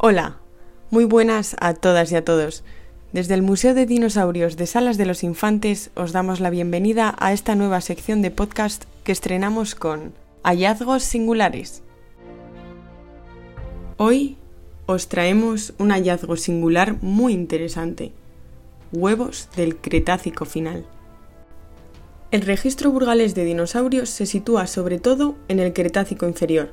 Hola, muy buenas a todas y a todos. Desde el Museo de Dinosaurios de Salas de los Infantes os damos la bienvenida a esta nueva sección de podcast que estrenamos con Hallazgos Singulares. Hoy os traemos un hallazgo singular muy interesante. Huevos del Cretácico final. El registro burgalés de dinosaurios se sitúa sobre todo en el Cretácico inferior,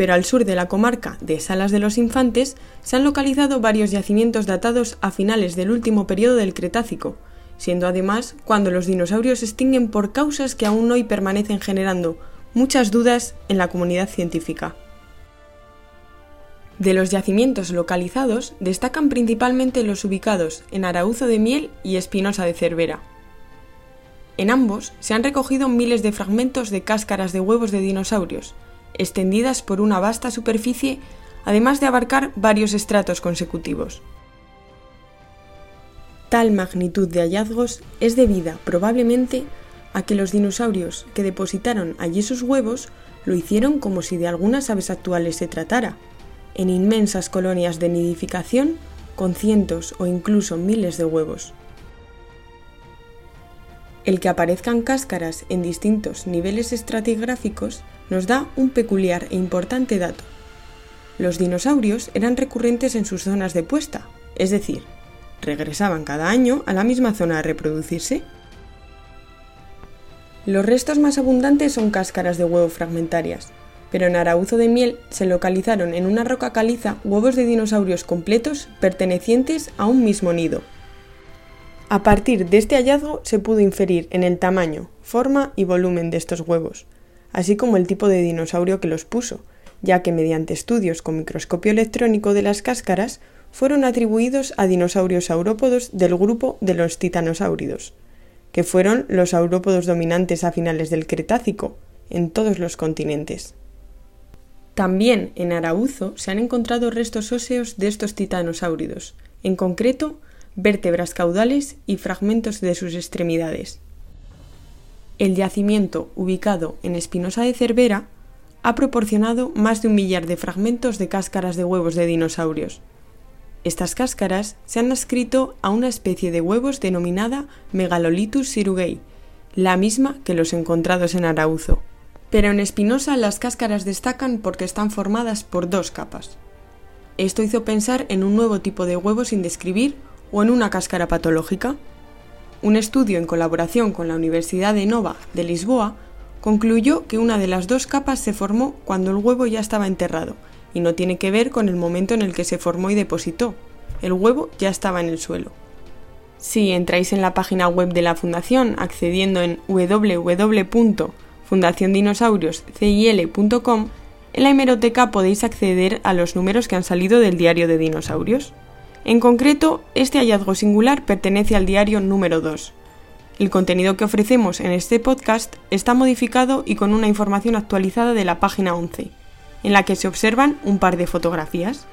pero al sur de la comarca de Salas de los Infantes se han localizado varios yacimientos datados a finales del último periodo del Cretácico, siendo además cuando los dinosaurios se extinguen por causas que aún hoy permanecen generando muchas dudas en la comunidad científica. De los yacimientos localizados destacan principalmente los ubicados en Arauzo de Miel y Espinosa de Cervera. En ambos se han recogido miles de fragmentos de cáscaras de huevos de dinosaurios, extendidas por una vasta superficie, además de abarcar varios estratos consecutivos. Tal magnitud de hallazgos es debida probablemente a que los dinosaurios que depositaron allí sus huevos lo hicieron como si de algunas aves actuales se tratara, en inmensas colonias de nidificación con cientos o incluso miles de huevos. El que aparezcan cáscaras en distintos niveles estratigráficos nos da un peculiar e importante dato. Los dinosaurios eran recurrentes en sus zonas de puesta, es decir, regresaban cada año a la misma zona a reproducirse. Los restos más abundantes son cáscaras de huevo fragmentarias, pero en Arauzo de Miel se localizaron en una roca caliza huevos de dinosaurios completos pertenecientes a un mismo nido. A partir de este hallazgo se pudo inferir en el tamaño, forma y volumen de estos huevos, así como el tipo de dinosaurio que los puso, ya que mediante estudios con microscopio electrónico de las cáscaras fueron atribuidos a dinosaurios saurópodos del grupo de los titanosáuridos, que fueron los saurópodos dominantes a finales del Cretácico, en todos los continentes. También en Arauzo se han encontrado restos óseos de estos titanosáuridos, en concreto vértebras caudales y fragmentos de sus extremidades. El yacimiento, ubicado en Espinosa de Cervera, ha proporcionado más de un millar de fragmentos de cáscaras de huevos de dinosaurios. Estas cáscaras se han adscrito a una especie de huevos denominada Megalolitus sirugei, la misma que los encontrados en Arauzo. Pero en Espinosa las cáscaras destacan porque están formadas por dos capas. Esto hizo pensar en un nuevo tipo de huevo sin describir o en una cáscara patológica. Un estudio en colaboración con la Universidad de Nova de Lisboa concluyó que una de las dos capas se formó cuando el huevo ya estaba enterrado y no tiene que ver con el momento en el que se formó y depositó. El huevo ya estaba en el suelo. Si entráis en la página web de la Fundación accediendo en www.fundaciondinosaurioscil.com, en la hemeroteca podéis acceder a los números que han salido del diario de dinosaurios. En concreto, este hallazgo singular pertenece al diario número 2. El contenido que ofrecemos en este podcast está modificado y con una información actualizada de la página 11, en la que se observan un par de fotografías.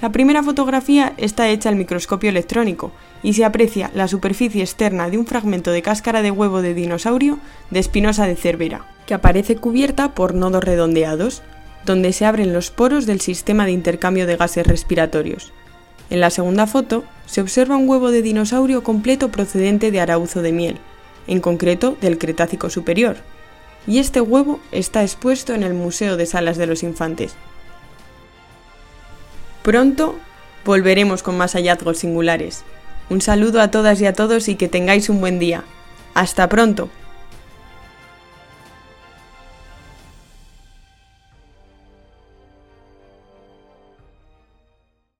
La primera fotografía está hecha al microscopio electrónico y se aprecia la superficie externa de un fragmento de cáscara de huevo de dinosaurio de espinosa de Cervera, que aparece cubierta por nodos redondeados, donde se abren los poros del sistema de intercambio de gases respiratorios. En la segunda foto se observa un huevo de dinosaurio completo procedente de Arauzo de Miel, en concreto del Cretácico Superior, y este huevo está expuesto en el Museo de Salas de los Infantes. Pronto volveremos con más hallazgos singulares. Un saludo a todas y a todos y que tengáis un buen día. Hasta pronto.